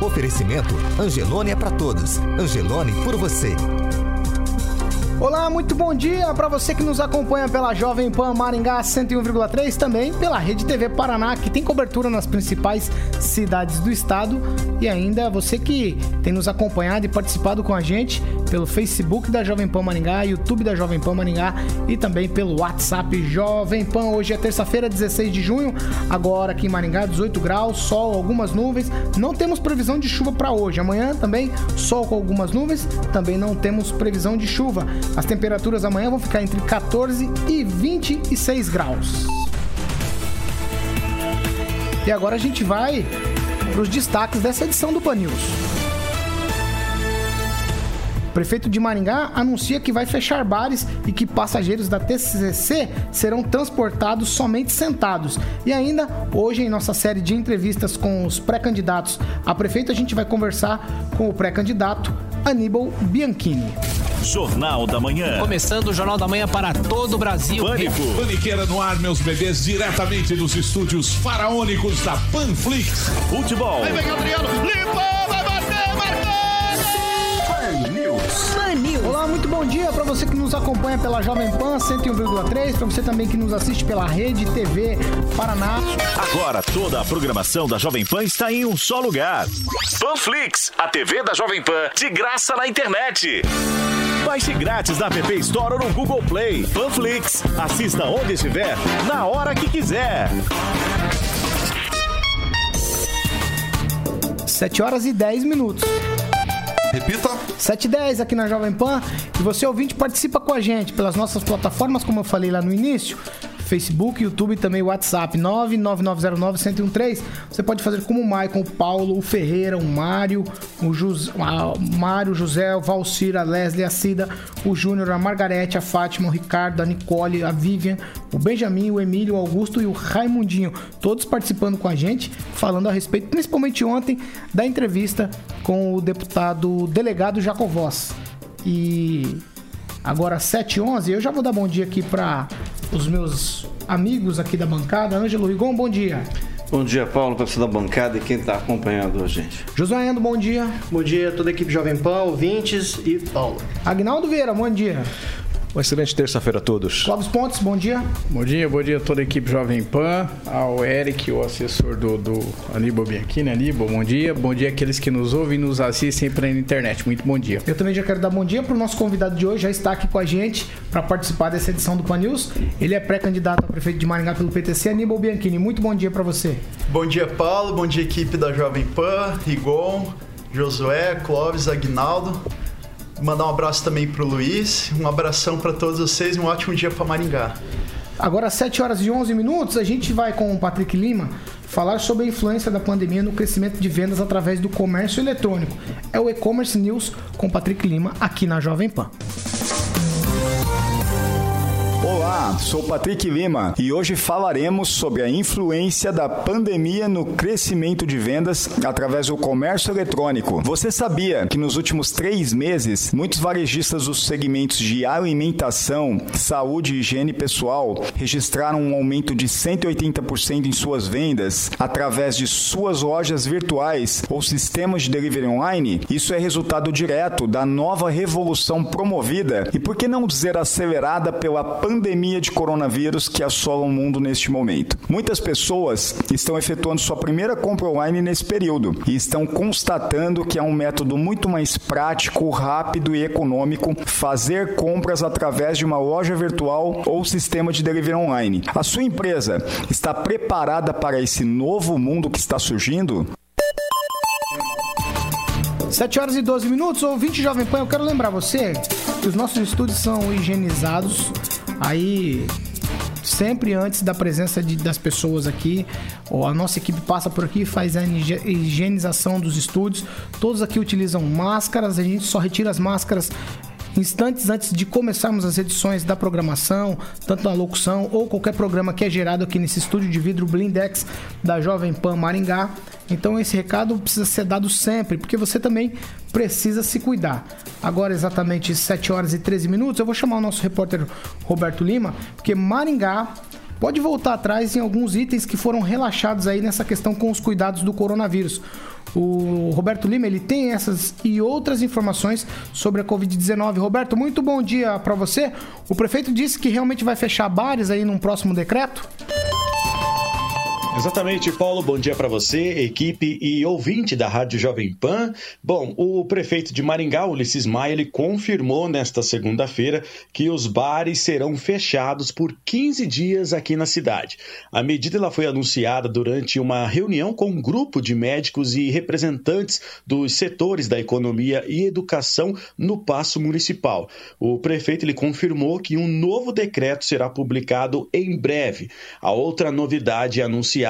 Oferecimento Angelone é para todos. Angelone por você. Olá, muito bom dia para você que nos acompanha pela Jovem Pan Maringá 101,3, também pela Rede TV Paraná, que tem cobertura nas principais cidades do estado, e ainda você que tem nos acompanhado e participado com a gente pelo Facebook da Jovem Pan Maringá, YouTube da Jovem Pan Maringá e também pelo WhatsApp Jovem Pan. Hoje é terça-feira, 16 de junho, agora aqui em Maringá, 18 graus, sol, algumas nuvens. Não temos previsão de chuva para hoje. Amanhã também sol com algumas nuvens, também não temos previsão de chuva. As temperaturas amanhã vão ficar entre 14 e 26 graus. E agora a gente vai para os destaques dessa edição do Pan News. O prefeito de Maringá anuncia que vai fechar bares e que passageiros da TCC serão transportados somente sentados. E ainda, hoje em nossa série de entrevistas com os pré-candidatos a prefeito, a gente vai conversar com o pré-candidato Aníbal Bianchini. Jornal da Manhã. Começando o Jornal da Manhã para todo o Brasil. Pânico. Paniqueira no ar, meus bebês, diretamente dos estúdios faraônicos da Panflix. Futebol. Adriano, limpou, vai bater, marcou! Pan News. Pan News. Olá, muito bom dia para você que nos acompanha pela Jovem Pan 101,3, para você também que nos assiste pela Rede TV Paraná. Agora toda a programação da Jovem Pan está em um só lugar. Panflix, a TV da Jovem Pan, de graça na internet. Baixe grátis na App Store ou no Google Play. Panflix, assista onde estiver, na hora que quiser. 7 horas e 10 minutos. Repita. 7 e 10 aqui na Jovem Pan. E você, ouvinte, participa com a gente pelas nossas plataformas, como eu falei lá no início. Facebook, YouTube e também WhatsApp 99909-1013. Você pode fazer como o Maicon, o Paulo, o Ferreira, o Mário, o o Mário, José, o Valcir, a Leslie, a Cida, o Júnior, a Margarete, a Fátima, o Ricardo, a Nicole, a Vivian, o Benjamin, o Emílio, o Augusto e o Raimundinho. Todos participando com a gente, falando a respeito, principalmente ontem, da entrevista com o deputado delegado Jacovós. E Agora, 7 h 11 eu já vou dar bom dia aqui para os meus amigos aqui da bancada. Ângelo Rigon, bom dia. Bom dia, Paulo, pessoal da bancada e quem está acompanhando a gente. Josué Endo, bom dia. Bom dia a toda a equipe Jovem Pan, ouvintes e Paulo. Agnaldo Vieira, bom dia. Uma excelente terça-feira a todos. Clóvis Pontes, bom dia. Bom dia, bom dia a toda a equipe Jovem Pan, ao Eric, o assessor do, do Aníbal Bianchini. Aníbal, bom dia. Bom dia àqueles que nos ouvem e nos assistem pela internet. Muito bom dia. Eu também já quero dar bom dia para o nosso convidado de hoje, já está aqui com a gente para participar dessa edição do Pan News. Ele é pré-candidato a prefeito de Maringá pelo PTC, Aníbal Bianchini. Muito bom dia para você. Bom dia, Paulo. Bom dia, equipe da Jovem Pan, Rigon, Josué, Clóvis, Aguinaldo. Mandar um abraço também pro Luiz. Um abração para todos vocês e um ótimo dia para Maringá. Agora, às 7 horas e 11 minutos, a gente vai com o Patrick Lima falar sobre a influência da pandemia no crescimento de vendas através do comércio eletrônico. É o E-Commerce News com o Patrick Lima aqui na Jovem Pan. Olá, sou Patrick Lima e hoje falaremos sobre a influência da pandemia no crescimento de vendas através do comércio eletrônico. Você sabia que nos últimos três meses, muitos varejistas dos segmentos de alimentação, saúde e higiene pessoal registraram um aumento de 180% em suas vendas através de suas lojas virtuais ou sistemas de delivery online? Isso é resultado direto da nova revolução promovida e, por que não dizer, acelerada pela pandemia de coronavírus que assola o mundo neste momento. Muitas pessoas estão efetuando sua primeira compra online nesse período e estão constatando que é um método muito mais prático, rápido e econômico fazer compras através de uma loja virtual ou sistema de delivery online. A sua empresa está preparada para esse novo mundo que está surgindo? 7 horas e 12 minutos, ouvinte Jovem Pan, eu quero lembrar você que os nossos estúdios são higienizados aí sempre antes da presença de- das pessoas aqui. Ó, A nossa equipe passa por aqui, faz a higie- higienização dos estúdios. Todos aqui utilizam máscaras, a gente só retira as máscaras instantes antes de começarmos as edições da programação, tanto na locução ou qualquer programa que é gerado aqui nesse estúdio de vidro Blindex da Jovem Pan Maringá. Então esse recado precisa ser dado sempre, porque você também precisa se cuidar. Agora exatamente 7 horas e 13 minutos, eu vou chamar o nosso repórter Roberto Lima, porque Maringá pode voltar atrás em alguns itens que foram relaxados aí nessa questão com os cuidados do coronavírus. O Roberto Lima, ele tem essas e outras informações sobre a Covid-19. Roberto, muito bom dia para você. O prefeito disse que realmente vai fechar bares aí num próximo decreto? Exatamente, Paulo. Bom dia para você, equipe e ouvinte da Rádio Jovem Pan. Bom, o prefeito de Maringá, Ulisses Maia, ele confirmou nesta segunda-feira que os bares serão fechados por 15 dias aqui na cidade. A medida ela foi anunciada durante uma reunião com um grupo de médicos e representantes dos setores da economia e educação no Paço Municipal. O prefeito ele confirmou que um novo decreto será publicado em breve. A outra novidade anunciada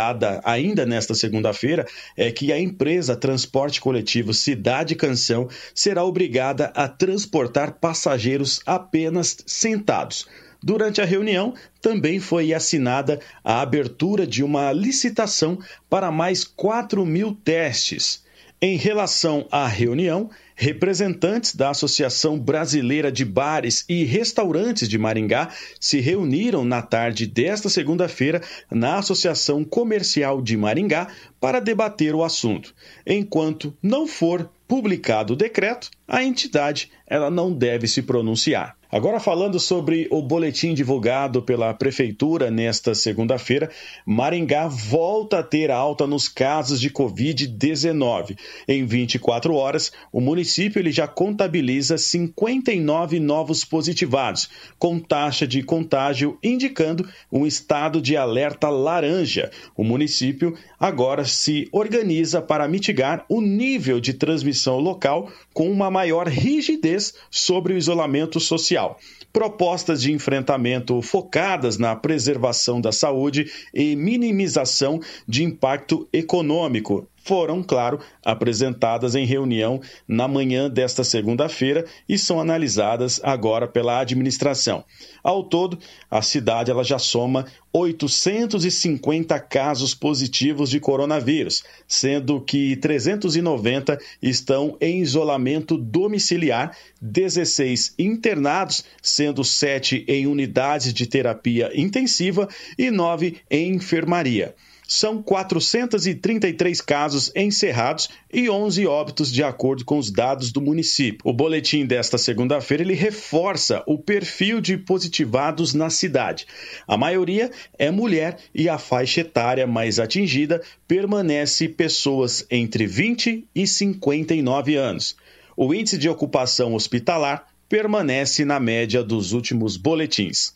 ainda nesta segunda-feira é que a empresa Transporte Coletivo Cidade Canção será obrigada a transportar passageiros apenas sentados. Durante a reunião, também foi assinada a abertura de uma licitação para mais 4 mil testes. Em relação à reunião, representantes da Associação Brasileira de Bares e Restaurantes de Maringá se reuniram na tarde desta segunda-feira na Associação Comercial de Maringá para debater o assunto. Enquanto não for publicado o decreto, a entidade ela não deve se pronunciar. Agora falando sobre o boletim divulgado pela prefeitura nesta segunda-feira, Maringá volta a ter alta nos casos de COVID-19. Em 24 horas, o município ele já contabiliza 59 novos positivados, com taxa de contágio indicando um estado de alerta laranja. O município agora se organiza para mitigar o nível de transmissão local com uma maior rigidez sobre o isolamento social. Propostas de enfrentamento focadas na preservação da saúde e minimização de impacto econômico foram, claro, apresentadas em reunião na manhã desta segunda-feira e são analisadas agora pela administração. Ao todo, a cidade ela já soma 850 casos positivos de coronavírus, sendo que 390 estão em isolamento domiciliar, 16 internados, sendo 7 em unidades de terapia intensiva e 9 em enfermaria são 433 casos encerrados e 11 óbitos de acordo com os dados do município. O boletim desta segunda-feira ele reforça o perfil de positivados na cidade. A maioria é mulher e a faixa etária mais atingida permanece pessoas entre 20 e 59 anos. O índice de ocupação hospitalar permanece na média dos últimos boletins.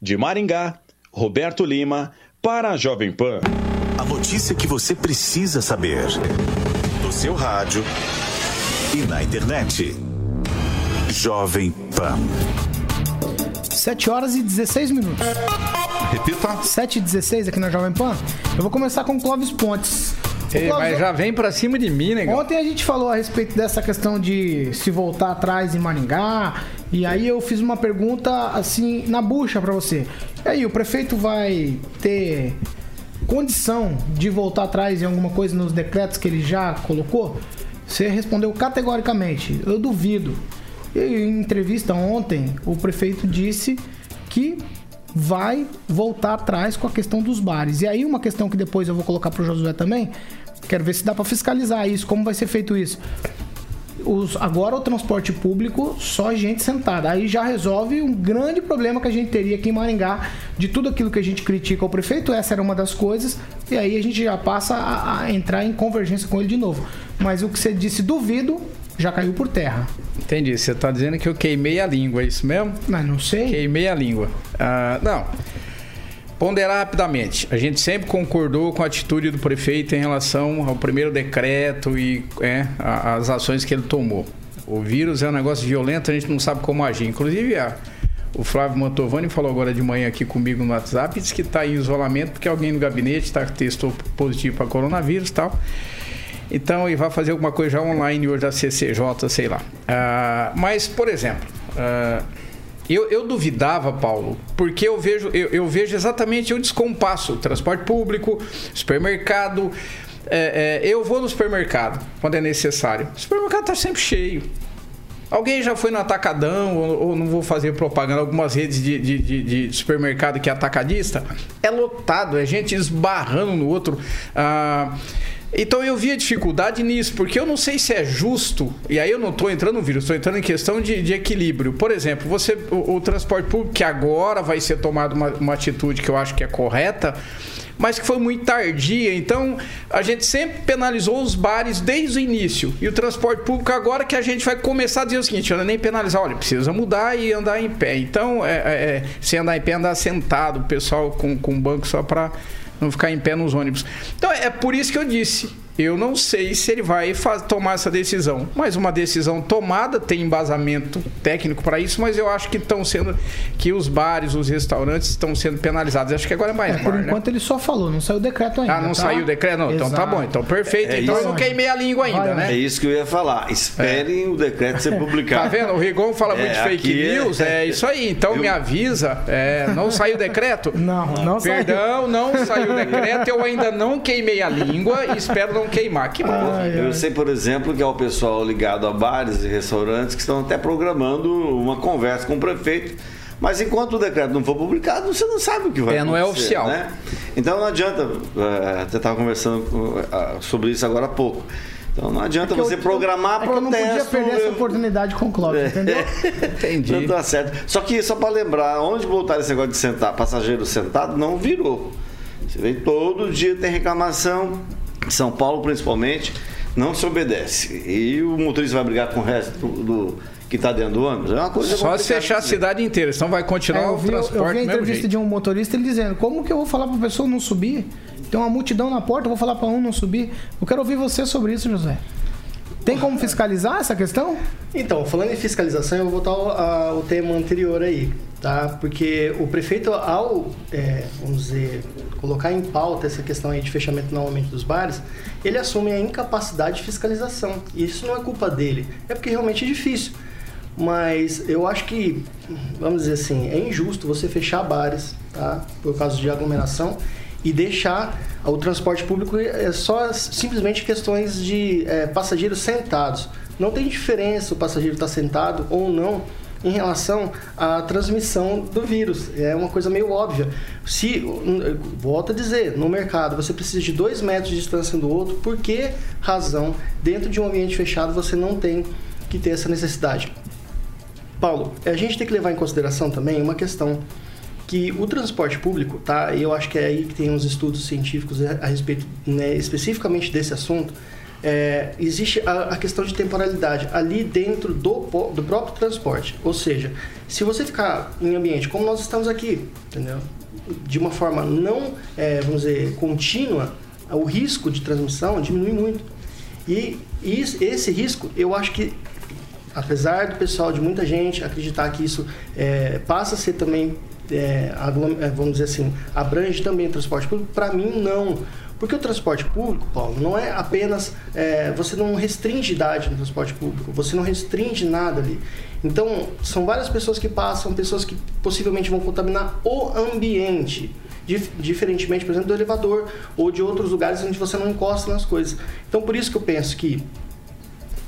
De Maringá, Roberto Lima, para a Jovem Pan. A notícia que você precisa saber. No seu rádio e na internet. Jovem Pan. 7 horas e 16 minutos. Repita. 7 e 16 aqui na Jovem Pan. Eu vou começar com o Clóvis Pontes. Ei, mas já vem pra cima de mim, né? Ontem a gente falou a respeito dessa questão de se voltar atrás em Maringá. E aí eu fiz uma pergunta assim na bucha pra você. E aí, o prefeito vai ter condição de voltar atrás em alguma coisa nos decretos que ele já colocou? Você respondeu categoricamente. Eu duvido. E em entrevista ontem, o prefeito disse que vai voltar atrás com a questão dos bares. E aí uma questão que depois eu vou colocar pro Josué também, quero ver se dá para fiscalizar isso, como vai ser feito isso. Os, agora o transporte público, só gente sentada. Aí já resolve um grande problema que a gente teria aqui em Maringá, de tudo aquilo que a gente critica ao prefeito, essa era uma das coisas, e aí a gente já passa a, a entrar em convergência com ele de novo. Mas o que você disse, duvido, já caiu por terra. Entendi. Você tá dizendo que eu queimei a língua, é isso mesmo? Não, não sei. Queimei a língua. Ah, não. Ponderar rapidamente. A gente sempre concordou com a atitude do prefeito em relação ao primeiro decreto e é, as ações que ele tomou. O vírus é um negócio violento, a gente não sabe como agir. Inclusive, a- O Flávio Mantovani falou agora de manhã aqui comigo no WhatsApp, disse que está em isolamento porque alguém no gabinete tá, testou positivo para coronavírus e tal. Então, ele vai fazer alguma coisa já online hoje da CCJ, sei lá. Ah, mas, por exemplo, ah, eu, eu duvidava, Paulo, porque eu vejo, eu, eu vejo exatamente o descompasso. Transporte público, supermercado. É, é, eu vou no supermercado quando é necessário. O supermercado está sempre cheio. Alguém já foi no Atacadão, ou, ou não vou fazer propaganda, algumas redes de, de, de, de supermercado que é atacadista? É lotado, é gente esbarrando no outro. Ah, então eu vi a dificuldade nisso, porque eu não sei se é justo, e aí eu não estou entrando no vírus, estou entrando em questão de, de, equilíbrio. Por exemplo, você o, o, transporte público, que agora vai ser tomado uma, uma atitude que eu acho que é correta, mas que foi muito tardia. Então, a gente sempre penalizou os bares desde o início. E o transporte público agora que a gente vai começar a dizer o seguinte, não é nem penalizar, olha, precisa mudar e andar em pé. Então, é, é, é se andar em pé, andar sentado, o pessoal com, com banco só para não ficar em pé nos ônibus. Então, é por isso que eu disse, eu não sei se ele vai tomar essa decisão, mas uma decisão tomada tem embasamento técnico para isso, mas eu acho que estão sendo que os bares, os restaurantes estão sendo penalizados. Acho que agora é mais é, bar, Por né? enquanto né? ele só falou, não saiu o decreto ainda. Ah, não tá? saiu o decreto? Não, Exato. então tá bom, então perfeito. É, então isso. eu não queimei a língua ainda, vai, né? É isso que eu ia falar. Esperem é. o decreto ser publicado. Tá vendo? O Rigon fala muito de é, fake é- news, é... isso aí. Então eu... me avisa, não saiu o decreto? Não, não Perdão, saiu. não saiu o decreto, eu ainda não queimei a língua e espero não queimar. Que bom. Ai, eu sei, por exemplo, que há o pessoal ligado a bares e restaurantes que estão até programando uma conversa com o prefeito. Mas enquanto o decreto não for publicado, você não sabe o que vai é, acontecer. não é oficial. Né? Então não adianta. É, você estava conversando sobre isso agora há pouco. Então não adianta é você eu, programar é protesto. eu não podia perder essa oportunidade com o Clóvis, é. entendeu? Entendi. Não dá certo. Só que só para lembrar, onde voltar esse negócio de sentar, passageiro sentado, não virou. Você vê todo dia tem reclamação, São Paulo principalmente não se obedece. E o motorista vai brigar com o resto do, do que está dentro do ônibus. É uma coisa Só se fechar a cidade inteira, senão vai continuar é, o vi, transporte. Eu vi a entrevista de um motorista ele dizendo: como que eu vou falar para a pessoa não subir? Tem uma multidão na porta, eu vou falar para um não subir. Eu quero ouvir você sobre isso, José. Tem como fiscalizar essa questão? Então, falando em fiscalização, eu vou voltar ao, ao tema anterior aí, tá? Porque o prefeito, ao, é, vamos dizer, colocar em pauta essa questão aí de fechamento novamente dos bares, ele assume a incapacidade de fiscalização. E isso não é culpa dele, é porque realmente é difícil. Mas eu acho que, vamos dizer assim, é injusto você fechar bares, tá? Por causa de aglomeração e deixar o transporte público é só simplesmente questões de é, passageiros sentados. Não tem diferença o passageiro estar tá sentado ou não em relação à transmissão do vírus. É uma coisa meio óbvia. Se, volto a dizer, no mercado você precisa de dois metros de distância um do outro, por que razão, dentro de um ambiente fechado, você não tem que ter essa necessidade? Paulo, a gente tem que levar em consideração também uma questão que o transporte público, tá? Eu acho que é aí que tem uns estudos científicos a respeito né, especificamente desse assunto. É, existe a, a, questão de temporalidade ali dentro do, do próprio transporte. Ou seja, se você ficar em ambiente como nós estamos aqui, entendeu? De uma forma não, é, vamos dizer, contínua, o risco de transmissão diminui muito. E, e esse risco, eu acho que apesar do pessoal, de muita gente acreditar que isso é, passa a ser também é, é, vamos dizer assim, abrange também o transporte público? Para mim, não. Porque o transporte público, Paulo, não é apenas. É, você não restringe idade no transporte público, você não restringe nada ali. Então, são várias pessoas que passam, pessoas que possivelmente vão contaminar o ambiente. Diferentemente, por exemplo, do elevador ou de outros lugares onde você não encosta nas coisas. Então, por isso que eu penso que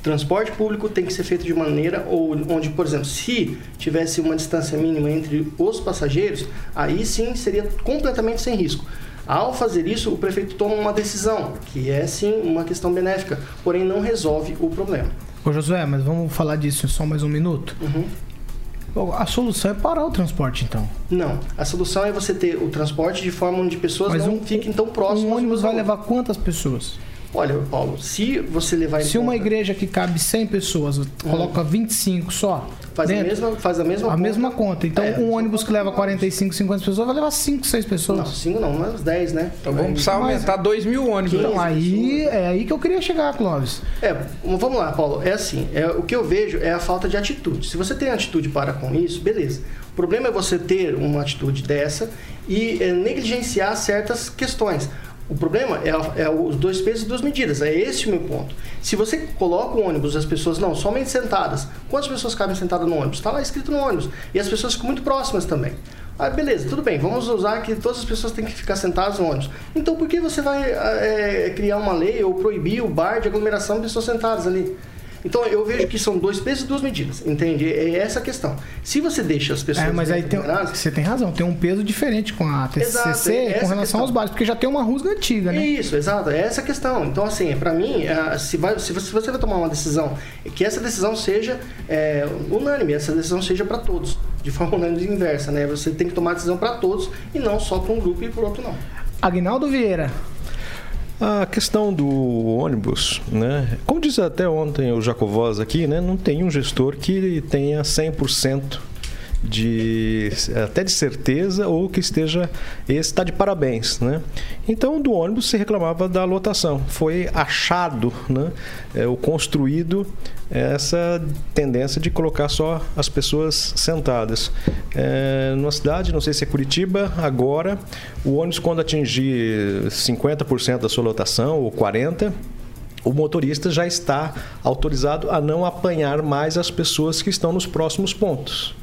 transporte público tem que ser feito de maneira onde, por exemplo, se tivesse uma distância mínima entre os passageiros, aí sim seria completamente sem risco. Ao fazer isso, o prefeito toma uma decisão, que é sim uma questão benéfica, porém não resolve o problema. Ô Josué, mas vamos falar disso só mais um minuto? Uhum. A solução é parar o transporte, então? Não. A solução é você ter o transporte de forma onde pessoas mas não um, fiquem tão próximas. Um ônibus vai levar quantas pessoas? Olha, Paulo, se você levar em Se conta... uma igreja que cabe 100 pessoas coloca 25 só, faz, dentro, a, mesma, faz a mesma a conta. mesma conta. Então, é, um ônibus que leva 45, 50 pessoas vai levar 5, 6 pessoas. Não, 5 não, mas 10, né? Então vamos precisar aumentar 2 mil ônibus. Então, aí, é aí que eu queria chegar, Clóvis. É, vamos lá, Paulo. É assim, é, o que eu vejo é a falta de atitude. Se você tem atitude para com isso, beleza. O problema é você ter uma atitude dessa e é, negligenciar certas questões. O problema é, é, os dois pesos e duas medidas. É esse o meu ponto. Se você coloca o ônibus as pessoas não somente sentadas, quantas pessoas cabem sentadas no ônibus? Está lá escrito no ônibus. E as pessoas ficam muito próximas também. Ah, beleza, tudo bem, vamos usar que todas as pessoas têm que ficar sentadas no ônibus. Então por que você vai é, criar uma lei ou proibir o bar de aglomeração de pessoas sentadas ali? Então eu vejo que são dois pesos e duas medidas, entende? É essa a questão. Se você deixa as pessoas. É, mas aí tem, você tem razão, tem um peso diferente com a TCC Exato, é com relação questão. aos bares, porque já tem uma rusga antiga, né? Isso, exato, é essa a questão. Então, assim, para mim, é, se, vai, se você vai tomar uma decisão, que essa decisão seja é, unânime, essa decisão seja para todos, de forma unânime e inversa, né? Você tem que tomar a decisão para todos e não só para um grupo e para outro não. Agnaldo Vieira. A questão do ônibus, né? Como disse até ontem o Jacovós aqui, né? Não tem um gestor que tenha 100% de até de certeza ou que esteja está de parabéns, né? Então do ônibus se reclamava da lotação. Foi achado, né? É, o construído essa tendência de colocar só as pessoas sentadas. É, numa cidade, não sei se é Curitiba, agora o ônibus quando atingir 50% da sua lotação ou 40 o motorista já está autorizado a não apanhar mais as pessoas que estão nos próximos pontos.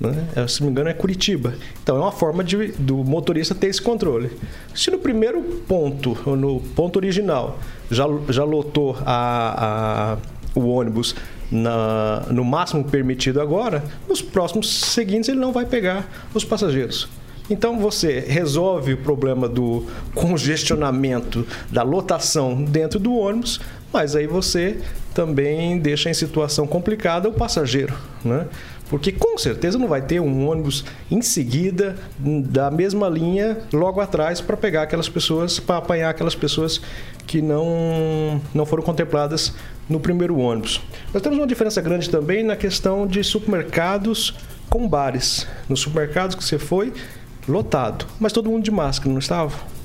Né? É, Se não me engano, é Curitiba. Então, é uma forma de, do motorista ter esse controle. Se no primeiro ponto, no ponto original, já, já lotou a, a, o ônibus na, no máximo permitido agora, nos próximos seguintes ele não vai pegar os passageiros. Então você resolve o problema do congestionamento, da lotação dentro do ônibus, mas aí você também deixa em situação complicada o passageiro, né? Porque com certeza não vai ter um ônibus em seguida da mesma linha logo atrás para pegar aquelas pessoas, para apanhar aquelas pessoas que não, não foram contempladas no primeiro ônibus. Nós temos uma diferença grande também na questão de supermercados com bares. Nos supermercados que você foi, lotado, mas todo mundo de máscara, não estava?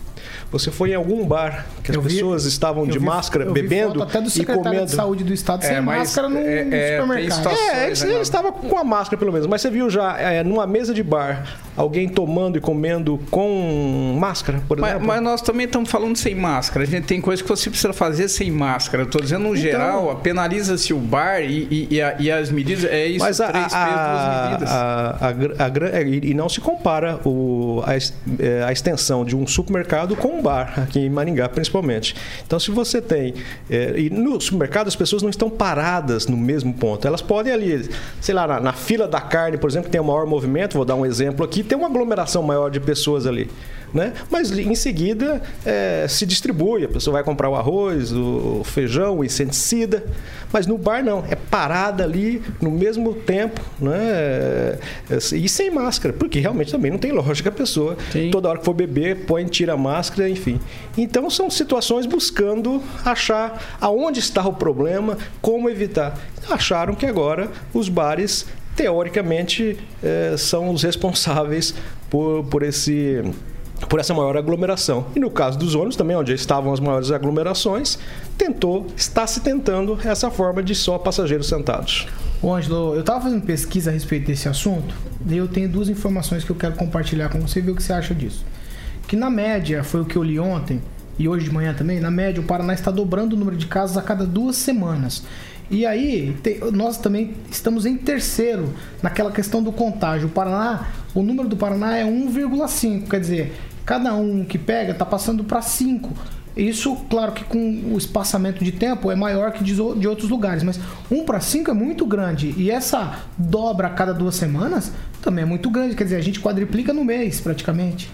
Você foi em algum bar que as Eu vi- pessoas estavam de vi- máscara, eu vi bebendo foto até do e secretário comendo. de saúde do estado sem É, mas, máscara no, é, no é, tem supermercado. situações, É, ele, ele estava com a máscara pelo menos, mas você viu já é, numa mesa de bar alguém tomando e comendo com máscara, por Mas, exemplo? mas nós também estamos falando sem máscara. A gente tem coisa que você precisa fazer sem máscara. Eu Estou dizendo no Então- geral, penaliza-se o bar e, e- e a- e as medidas. É isso, Mas a, três a, pesos, duas medidas. a- a a é, e e não se compara o, a, é, a extensão de um supermercado com um bar, aqui em Maringá principalmente. Então, se você tem. é, e no supermercado as pessoas não estão paradas no mesmo ponto. Elas podem ali, sei lá, na, na fila da carne, por exemplo, que tem o maior movimento, vou dar um exemplo aqui, tem uma aglomeração maior de pessoas ali. Né? Mas em seguida é, se distribui, a pessoa vai comprar o arroz, o feijão, o inseticida, mas no bar não, é parada ali no mesmo tempo, né? É, e sem máscara, porque realmente também não tem lógica a pessoa toda hora que for beber põe, tira a máscara, enfim. Então são situações buscando achar aonde está o problema, como evitar. Acharam que agora os bares teoricamente eh, são os responsáveis por, por esse por essa maior aglomeração. E no caso dos ônibus também, onde estavam as maiores aglomerações, tentou, está se tentando essa forma de só passageiros sentados. Ô, Ângelo, eu tava fazendo pesquisa a respeito desse assunto, e eu tenho duas informações que eu quero compartilhar com você e ver o que você acha disso. Que na média, foi o que eu li ontem, e hoje de manhã também, na média o Paraná está dobrando o número de casos a cada duas semanas. E aí, nós também estamos em terceiro naquela questão do contágio. O Paraná, o número do Paraná é 1,5, quer dizer, cada um que pega está passando para 5. Isso, claro que com o espaçamento de tempo é maior que de outros lugares, mas 1 para 5 é muito grande. E essa dobra a cada duas semanas também é muito grande, quer dizer, a gente quadriplica no mês praticamente.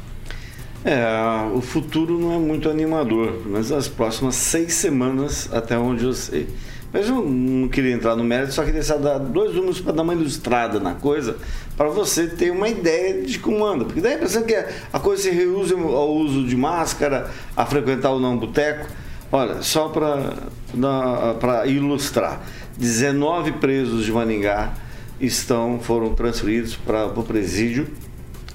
É, o futuro não é muito animador, mas as próximas seis semanas, até onde eu sei. Mas eu não queria entrar no mérito, só queria dar dois números para dar uma ilustrada na coisa, para você ter uma ideia de como anda. Porque dá a impressão que a coisa se reusa ao uso de máscara, a frequentar ou não boteco. Olha, só para ilustrar: 19 presos de Maningá estão, foram transferidos para o presídio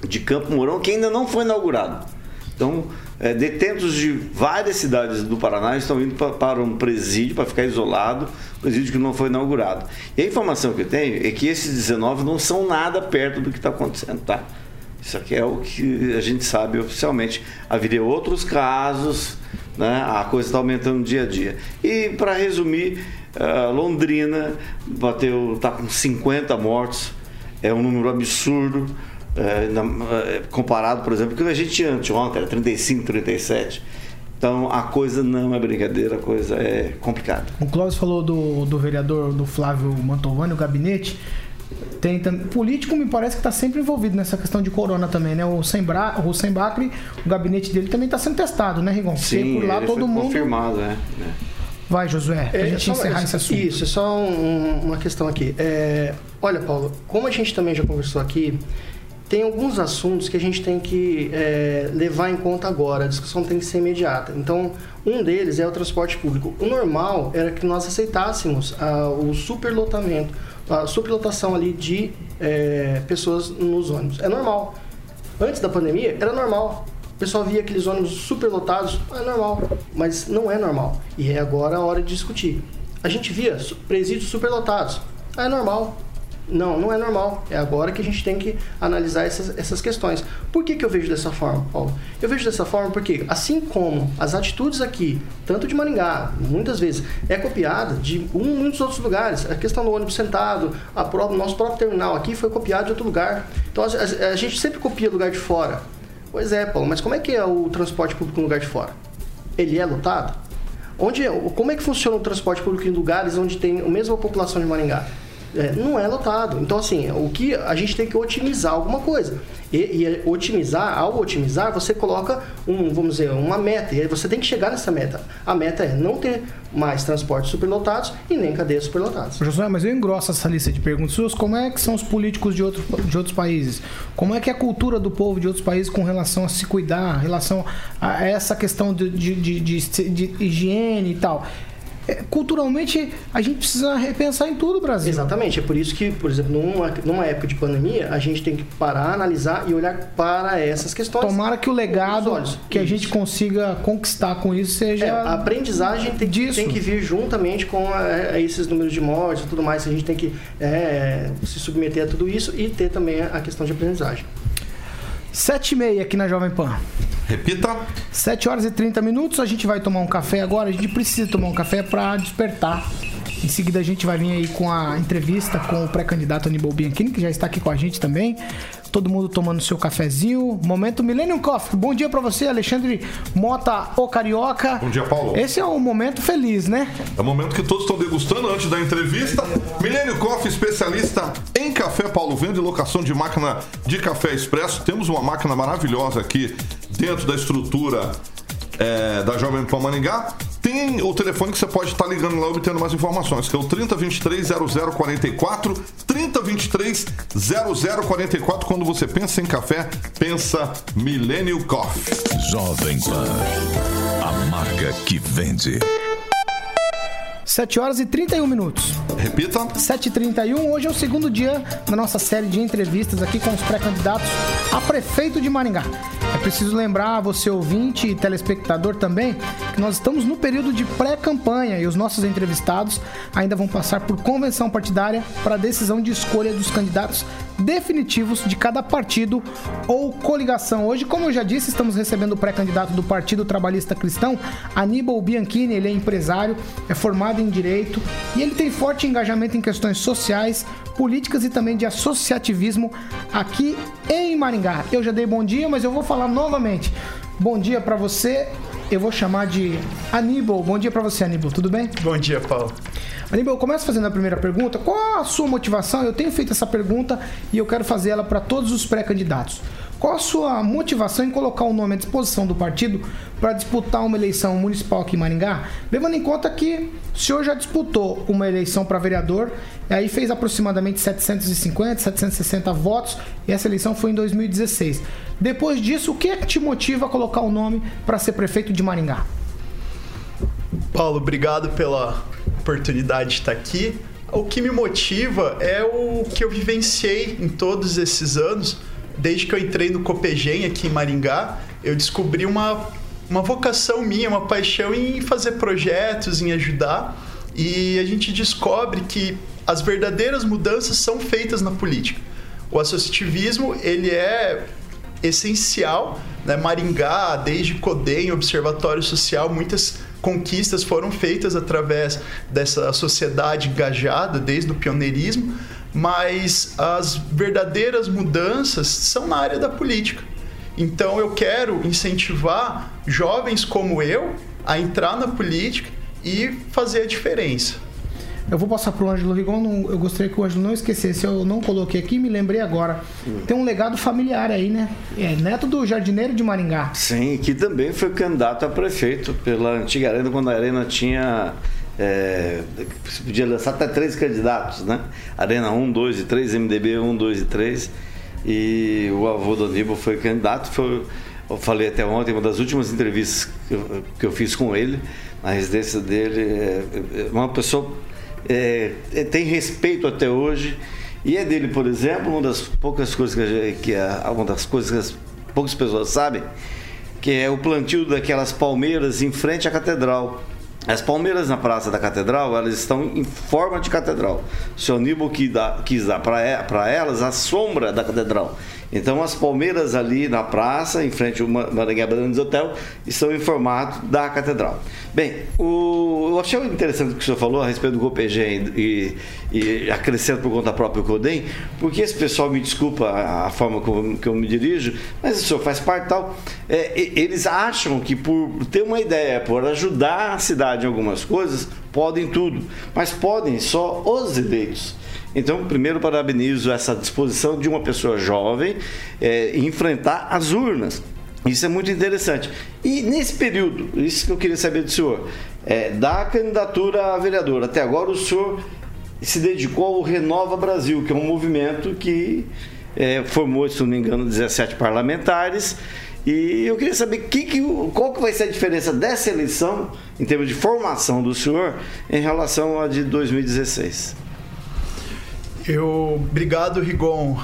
de Campo Mourão, que ainda não foi inaugurado. Então, é, detentos de várias cidades do Paraná estão indo pra, para um presídio para ficar isolado, presídio que não foi inaugurado. E a informação que eu tenho é que esses 19 não são nada perto do que está acontecendo, tá? Isso aqui é o que a gente sabe oficialmente. Haveria outros casos, né? a coisa está aumentando dia a dia. E para resumir, uh, Londrina bateu, está com 50 mortos, é um número absurdo. É, na, é, comparado, por exemplo, com que a gente tinha anteontem, era 35, 37. Então a coisa não é brincadeira, a coisa é complicada. O Clóvis falou do, do vereador do Flávio Mantovani, o gabinete. Tem tam- político me parece que está sempre envolvido nessa questão de corona também, né? O Sem, Bra, o Sem Bacri, o gabinete dele também está sendo testado, né, Rigon? Porque Sim, por lá ele todo foi mundo. confirmado, né? Vai, Josué, pra É, gente encerrar esse assunto. Isso, é só um- uma questão aqui. É, olha, Paulo, como a gente também já conversou aqui, tem alguns assuntos que a gente tem que é, levar em conta agora. A discussão tem que ser imediata. Então, um deles é o transporte público. O normal era que nós aceitássemos ah, o superlotamento, a superlotação ali de é, pessoas nos ônibus. É normal. Antes da pandemia, era normal. O pessoal via aqueles ônibus superlotados, é normal, mas não é normal. E é agora a hora de discutir. A gente via presídios superlotados, é normal. Não, não é normal. É agora que a gente tem que analisar essas, essas questões. Por que, que eu vejo dessa forma, Paulo? Eu vejo dessa forma porque, assim como as atitudes aqui, tanto de Maringá, muitas vezes, é copiada de um, muitos outros lugares. A questão do ônibus sentado, a nosso próprio terminal aqui foi copiado de outro lugar. Então, a, a- a gente sempre copia lugar de fora. Pois é, Paulo, mas como é que é o transporte público no lugar de fora? Ele é lotado? Onde, é- como é que funciona o transporte público em lugares onde tem a mesma população de Maringá? É, não é lotado. Então, assim, o que a gente tem que otimizar alguma coisa. E, e otimizar, ao otimizar, você coloca um, vamos dizer, uma meta. E aí você tem que chegar nessa meta. A meta é não ter mais transportes superlotados e nem cadeias superlotadas. Josué, mas eu engrosso essa lista de perguntas suas. Como é que são os políticos de, outro, de outros países? Como é que é a cultura do povo de outros países com relação a se cuidar, relação a essa questão de, de, de- de higiene e tal? É, Culturalmente, a gente precisa repensar em tudo, Brasil. Exatamente, é por isso que, por exemplo, numa, numa época de pandemia, a gente tem que parar, analisar e olhar para essas questões. Tomara que o legado que a gente consiga conquistar com isso seja. É, a aprendizagem tem, tem que vir juntamente com a- a esses números de mortes e tudo mais. A gente tem que é, se submeter a tudo isso e ter também a questão de aprendizagem. 7 e meia aqui na Jovem Pan. Repita. 7 horas e 30 minutos. A gente vai tomar um café agora. A gente precisa tomar um café para despertar. Em seguida a gente vai vir aí com a entrevista com o pré-candidato Aníbal Bianchini, que já está aqui com a gente também. Todo mundo tomando seu cafezinho. Momento Millennium Coffee. Bom dia para você, Alexandre Mota, o Carioca. Bom dia, Paulo. Esse é um momento feliz, né? É o momento que todos estão degustando antes da entrevista. Milênio Coffee, especialista em café, Paulo, vende locação de máquina de café expresso. Temos uma máquina maravilhosa aqui dentro da estrutura é, da Jovem Pan Maringá. Tem o telefone que você pode estar ligando lá obtendo mais informações, que é o 3023 0044 3023 0044. Quando você pensa em café, pensa Millennium Coffee. Jovem Pan. A marca que vende. 7 horas e 31 minutos. Repita. 7h31. Hoje é o segundo dia da nossa série de entrevistas aqui com os pré-candidatos a prefeito de Maringá. É preciso lembrar, você ouvinte e telespectador também, que nós estamos no período de pré-campanha e os nossos entrevistados ainda vão passar por convenção partidária para a decisão de escolha dos candidatos definitivos de cada partido ou coligação. Hoje, como eu já disse, estamos recebendo o pré-candidato do Partido Trabalhista Cristão, Aníbal Bianchini. Ele é empresário, é formado em Direito e ele tem forte engajamento em questões sociais, políticas e também de associativismo aqui em Maringá. Eu já dei bom dia, mas eu vou falar novamente. Bom dia para você. Eu vou chamar de Aníbal. Bom dia para você, Aníbal. Tudo bem? Bom dia, Paulo. Aníbal, eu começo fazendo a primeira pergunta. Qual a sua motivação? Eu tenho feito essa pergunta e eu quero fazer ela para todos os pré-candidatos. Qual a sua motivação em colocar o nome à disposição do partido para disputar uma eleição municipal aqui em Maringá? Levando em conta que o senhor já disputou uma eleição para vereador, aí fez aproximadamente 750, 760 votos, e essa eleição foi em 2016. Depois disso, o que é que te motiva a colocar o nome para ser prefeito de Maringá? Paulo, obrigado pela oportunidade de estar aqui. O que me motiva é o que eu vivenciei em todos esses anos, desde que eu entrei no Copegem aqui em Maringá, eu descobri uma, uma vocação minha, uma paixão em fazer projetos, em ajudar. E a gente descobre que as verdadeiras mudanças são feitas na política. O associativismo, ele é essencial, né? Maringá, desde CODEM, Observatório Social, muitas conquistas foram feitas através dessa sociedade engajada, desde o pioneirismo, mas as verdadeiras mudanças são na área da política. Então eu quero incentivar jovens como eu a entrar na política e fazer a diferença. Eu vou passar pro Ângelo Rigon, eu gostaria que o Ângelo não esquecesse, eu não coloquei aqui, me lembrei agora. Tem um legado familiar aí, né? É neto do jardineiro de Maringá. Sim, que também foi candidato a prefeito pela antiga Arena, quando a Arena tinha. É, você podia lançar até três candidatos, né? Arena 1, 2 e 3, MDB 1, 2 e 3. E o avô do Aníbal foi candidato. Foi, eu falei até ontem, uma das últimas entrevistas que eu, que eu fiz com ele, na residência dele. É, é uma pessoa é, é, tem respeito até hoje. E é dele, por exemplo, uma das poucas coisas que, que a, uma das coisas que as poucas pessoas sabem, que é o plantio daquelas palmeiras em frente à catedral. As palmeiras na Praça da Catedral, elas estão em forma de catedral. O Aníbal que dá- quis dar para elas a sombra da catedral. Então, as palmeiras ali na praça, em frente ao Ma- Maringá Brandes Hotel, estão em formato da catedral. Bem, o, eu achei interessante o que o senhor falou a respeito do Copegem e, e acrescento por conta própria o Codem, porque esse pessoal, me desculpa a, a forma eu, que eu me dirijo, mas o senhor faz parte tal. É, eles acham que por ter uma ideia, por ajudar a cidade em algumas coisas, podem tudo, mas podem só os eleitos. Então, primeiro parabenizo essa disposição de uma pessoa jovem é, enfrentar as urnas. Isso é muito interessante. E nesse período, isso que eu queria saber do senhor, é, da candidatura a vereador, até agora o senhor se dedicou ao Renova Brasil, que é um movimento que é, formou, se não me engano, 17 parlamentares. E eu queria saber que, que, qual que vai ser a diferença dessa eleição, em termos de formação do senhor, em relação à de 2016. Eu, obrigado, Rigon,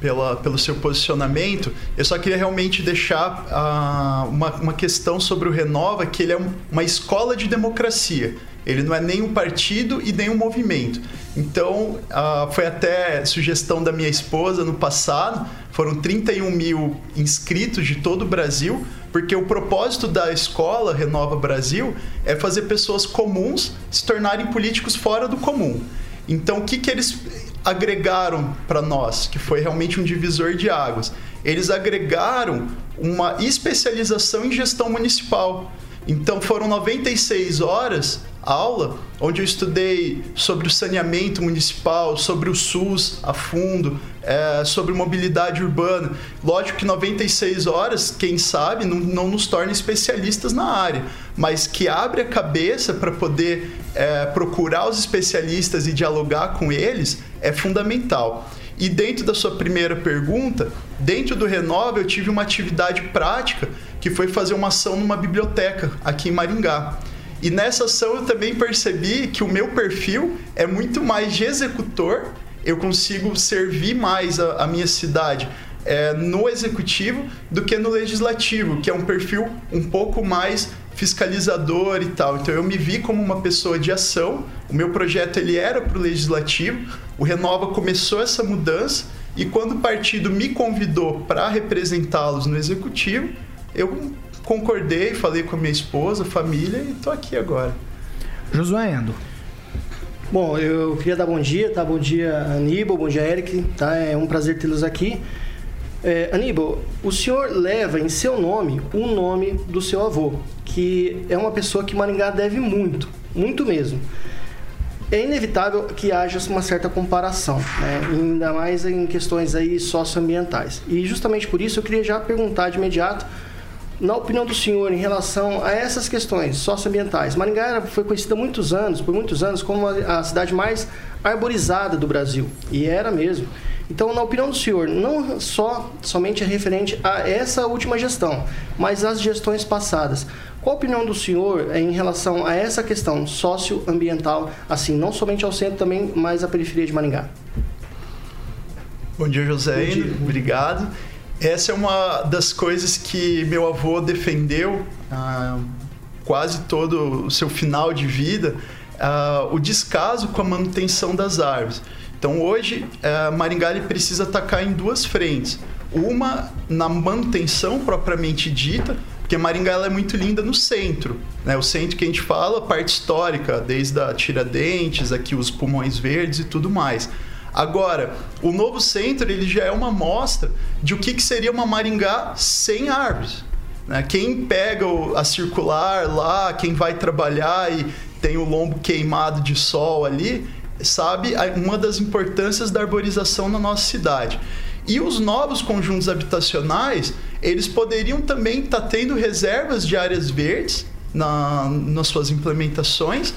pela, pelo seu posicionamento. Eu só queria realmente deixar ah, uma, uma questão sobre o Renova, que ele é um- uma escola de democracia. Ele não é nem um partido e nem um movimento. Então, ah, foi até sugestão da minha esposa no passado, foram 31 mil inscritos de todo o Brasil, porque o propósito da escola Renova Brasil é fazer pessoas comuns se tornarem políticos fora do comum. Então, o que, que eles agregaram para nós, que foi realmente um divisor de águas? Eles agregaram uma especialização em gestão municipal. Então, foram 96 horas aula, onde eu estudei sobre o saneamento municipal, sobre o SUS a fundo, é, sobre mobilidade urbana. Lógico que 96 horas, quem sabe, não, não nos torna especialistas na área, mas que abre a cabeça para poder é, procurar os especialistas e dialogar com eles é fundamental. E dentro da sua primeira pergunta, dentro do Renova eu tive uma atividade prática que foi fazer uma ação numa biblioteca aqui em Maringá. E nessa ação eu também percebi que o meu perfil é muito mais de executor, eu consigo servir mais a, a minha cidade é, no executivo do que no legislativo, que é um perfil um pouco mais fiscalizador e tal. Então eu me vi como uma pessoa de ação. O meu projeto ele era para o legislativo. O Renova começou essa mudança e quando o partido me convidou para representá-los no executivo, eu concordei, falei com a minha esposa, família e tô aqui agora. Josué Endo. Bom, eu queria dar bom dia, tá? Bom dia, Aníbal, bom dia, Eric, tá? É um prazer tê-los aqui. É, Aníbal, o senhor leva em seu nome o nome do seu avô, que é uma pessoa que Maringá deve muito, muito mesmo. É inevitável que haja uma certa comparação, né? ainda mais em questões aí socioambientais. E justamente por isso eu queria já perguntar de imediato na opinião do senhor em relação a essas questões socioambientais, Maringá era- foi conhecida há muitos anos, por muitos anos, como a, a cidade mais arborizada do Brasil. E era mesmo. Então, na opinião do senhor, não só somente referente a essa última gestão, mas as gestões passadas. Qual a opinião do senhor em relação a essa questão socioambiental, assim, não somente ao centro, também mais à periferia de Maringá? Bom dia, José. Bom dia. Obrigado. Essa é uma das coisas que meu avô defendeu ah, quase todo o seu final de vida, ah, o descaso com a manutenção das árvores. Então hoje, ah, Maringá precisa atacar em duas frentes. Uma na manutenção propriamente dita, porque Maringá é muito linda no centro. Né? O centro que a gente fala, a parte histórica, desde a Tiradentes, aqui os pulmões verdes e tudo mais. Agora, o novo centro ele já é uma amostra de o que, que seria uma Maringá sem árvores. Né? Quem pega a circular lá, quem vai trabalhar e tem o lombo queimado de sol ali, sabe uma das importâncias da arborização na nossa cidade. E os novos conjuntos habitacionais, eles poderiam também estar tendo reservas de áreas verdes na, nas suas implementações,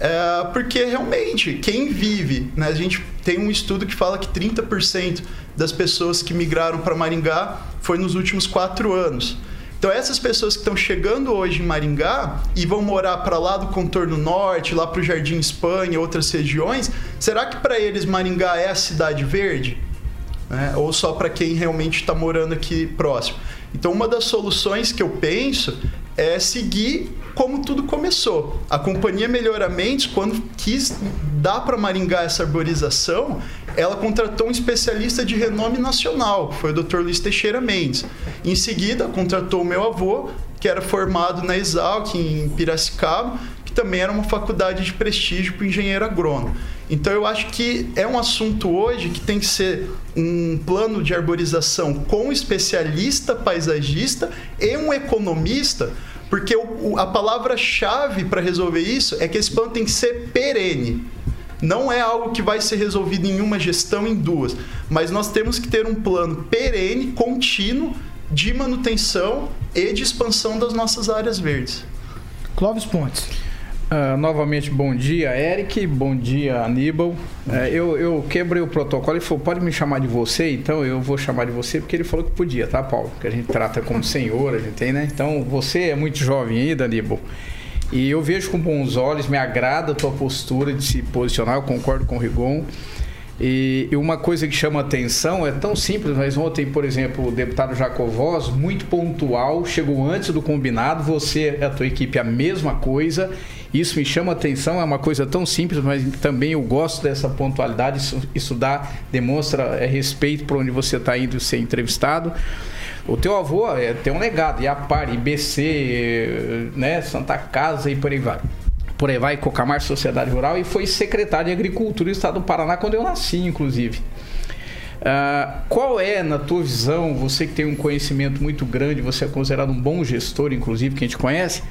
é, porque realmente quem vive, né, a gente tem um estudo que fala que 30% das pessoas que migraram para Maringá foi nos últimos quatro anos. Então essas pessoas que estão chegando hoje em Maringá e vão morar para lá do contorno norte, lá para o Jardim Espanha, outras regiões, será que para eles Maringá é a cidade verde? né? ou só para quem realmente está morando aqui próximo. Então, uma das soluções que eu penso é seguir como tudo começou. A companhia Melhoramentos, quando quis dar para Maringá essa arborização, ela contratou um especialista de renome nacional, foi o Dr. Luiz Teixeira Mendes. Em seguida, contratou o meu avô, que era formado na Exalc, em Piracicaba, também era uma faculdade de prestígio para engenheiro agrônomo. Então eu acho que é um assunto hoje que tem que ser um plano de arborização com um especialista paisagista e um economista, porque a palavra-chave para resolver isso é que esse plano tem que ser perene. Não é algo que vai ser resolvido em uma gestão, em duas. Mas nós temos que ter um plano perene, contínuo, de manutenção e de expansão das nossas áreas verdes. Clóvis Pontes. Ah, novamente, bom dia, Eric. Bom dia, Aníbal. É, eu, eu quebrei o protocolo e falou: pode me chamar de você? Então eu vou chamar de você porque ele falou que podia, tá, Paulo? Que a gente trata como senhor, a gente tem, né? Então você é muito jovem ainda, Aníbal. E eu vejo com bons olhos, me agrada a tua postura de se posicionar, eu concordo com o Rigon. E, e uma coisa que chama atenção é tão simples, mas ontem, por exemplo, o deputado Jacovós, muito pontual, chegou antes do combinado, você e a tua equipe a mesma coisa. Isso me chama atenção, é uma coisa tão simples, mas também eu gosto dessa pontualidade, isso, isso dá, demonstra é, respeito por onde você está indo ser entrevistado. O teu avô é, tem um legado, Iapar, IBC, né, Santa Casa e por aí vai por aí vai, Cocamar Sociedade Rural, e foi secretário de Agricultura do Estado do Paraná quando eu nasci, inclusive. Ah, qual é, na tua visão, você que tem um conhecimento muito grande, você é considerado um bom gestor, inclusive, que a gente conhece,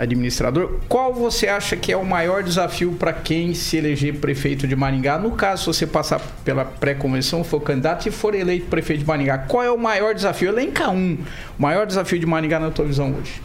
administrador, qual você acha que é o maior desafio para quem se eleger prefeito de Maringá? No caso, se você passar pela pré-convenção, for candidato e for eleito prefeito de Maringá, qual é o maior desafio? Elenca um. O maior desafio de Maringá na tua visão hoje?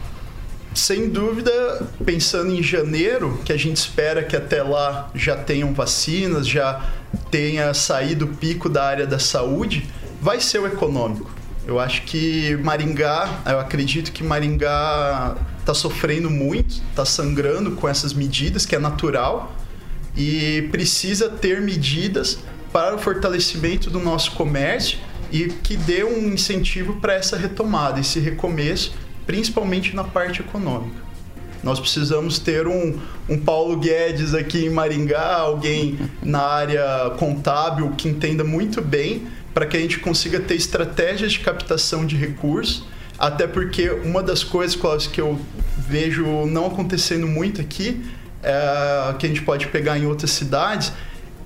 Sem dúvida, pensando em janeiro, que a gente espera que até lá já tenham vacinas, já tenha saído o pico da área da saúde, vai ser o econômico. Eu acho que Maringá, eu acredito que Maringá está sofrendo muito, está sangrando com essas medidas, que é natural, e precisa ter medidas para o fortalecimento do nosso comércio e que dê um incentivo para essa retomada, esse recomeço, principalmente na parte econômica. Nós precisamos ter um, um Paulo Guedes aqui em Maringá, alguém na área contábil que entenda muito bem para que a gente consiga ter estratégias de captação de recursos. Até porque uma das coisas, Cláudio, que eu vejo não acontecendo muito aqui, é, que a gente pode pegar em outras cidades,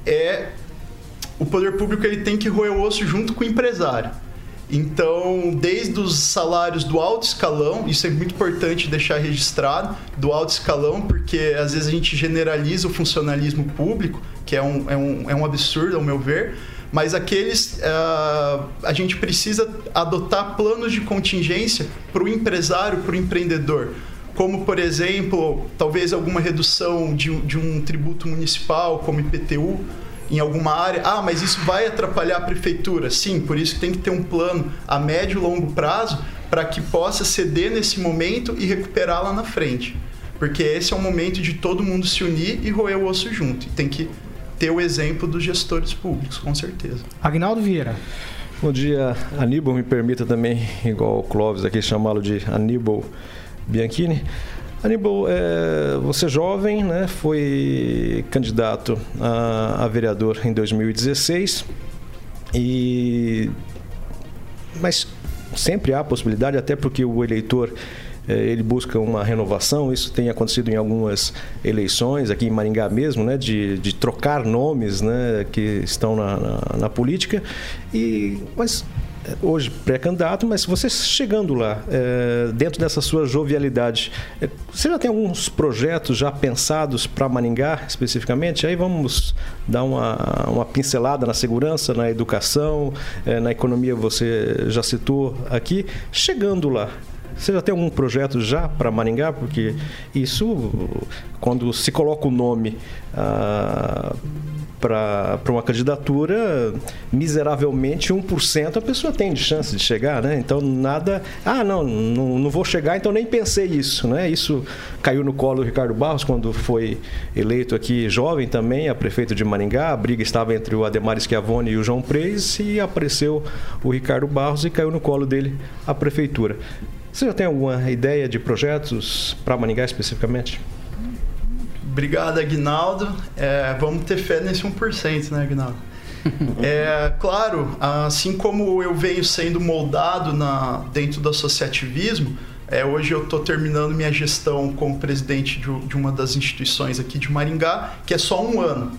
é o poder público ele tem que roer o osso junto com o empresário. Então, desde os salários do alto escalão, isso é muito importante deixar registrado, do alto escalão, porque às vezes a gente generaliza o funcionalismo público, que é um, é um, é um absurdo, ao meu ver, mas aqueles. ah, a gente precisa adotar planos de contingência para o empresário, para o empreendedor. Como, por exemplo, talvez alguma redução de, de um tributo municipal, como IPTU, em alguma área. Ah, mas isso vai atrapalhar a prefeitura. Sim, por isso tem que ter um plano a médio e longo prazo para que possa ceder nesse momento e recuperar lá na frente. Porque esse é o momento de todo mundo se unir e roer o osso junto. E tem que ter o exemplo dos gestores públicos, com certeza. Agnaldo Vieira. Bom dia, Aníbal. Me permita também, igual o Clóvis aqui, chamá-lo de Aníbal Bianchini. Aníbal, é, você é jovem, né, foi candidato a, a vereador em 2016 e mas sempre há possibilidade, até porque o eleitor ele busca uma renovação. Isso tem acontecido em algumas eleições, aqui em Maringá mesmo, né, de, de trocar nomes né, que estão na, na, na política. E, mas eh, hoje pré-candidato, mas você chegando lá, é, dentro dessa sua jovialidade, é, você já tem alguns projetos já pensados para Maringá especificamente? Aí vamos dar uma, uma pincelada na segurança, na educação, é, na economia, você já citou aqui. Chegando lá, você já tem algum projeto já para Maringá? Porque isso, quando se coloca o nome ah, para uma candidatura, miseravelmente 1% a pessoa tem de chance de chegar, né? Então nada. Ah, não, não, não vou chegar, então nem pensei isso, né? Isso caiu no colo do Ricardo Barros quando foi eleito aqui jovem também, a prefeito de Maringá. A briga estava entre o Ademar Schiavone e o João Preis e apareceu o Ricardo Barros e caiu no colo dele a prefeitura. Você já tem alguma ideia de projetos para Maringá especificamente? Obrigado, Aguinaldo. É, vamos ter fé nesse 1%, né, Aguinaldo? É, claro, assim como eu venho sendo moldado na, dentro do associativismo, é, hoje eu estou terminando minha gestão como presidente de, de, uma das instituições aqui de Maringá, que é só um ano.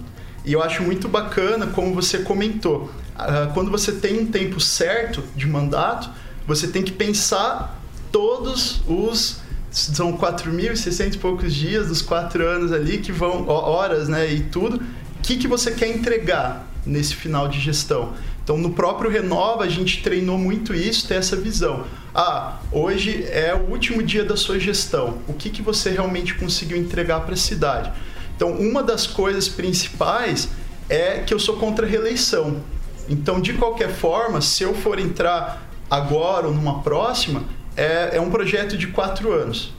E eu acho muito bacana, como você comentou, uh, quando você tem um tempo certo de mandato, você tem que pensar todos os são 4.600 e poucos dias dos quatro anos ali que vão horas, né, e tudo. O que que você quer entregar nesse final de gestão? Então, no próprio Renova, a gente treinou muito isso, ter essa visão. Ah, hoje é o último dia da sua gestão. O que, que você realmente conseguiu entregar para a cidade? Então, uma das coisas principais é que eu sou contra a reeleição. Então, de qualquer forma, se eu for entrar agora ou numa próxima, é, é um projeto de quatro anos.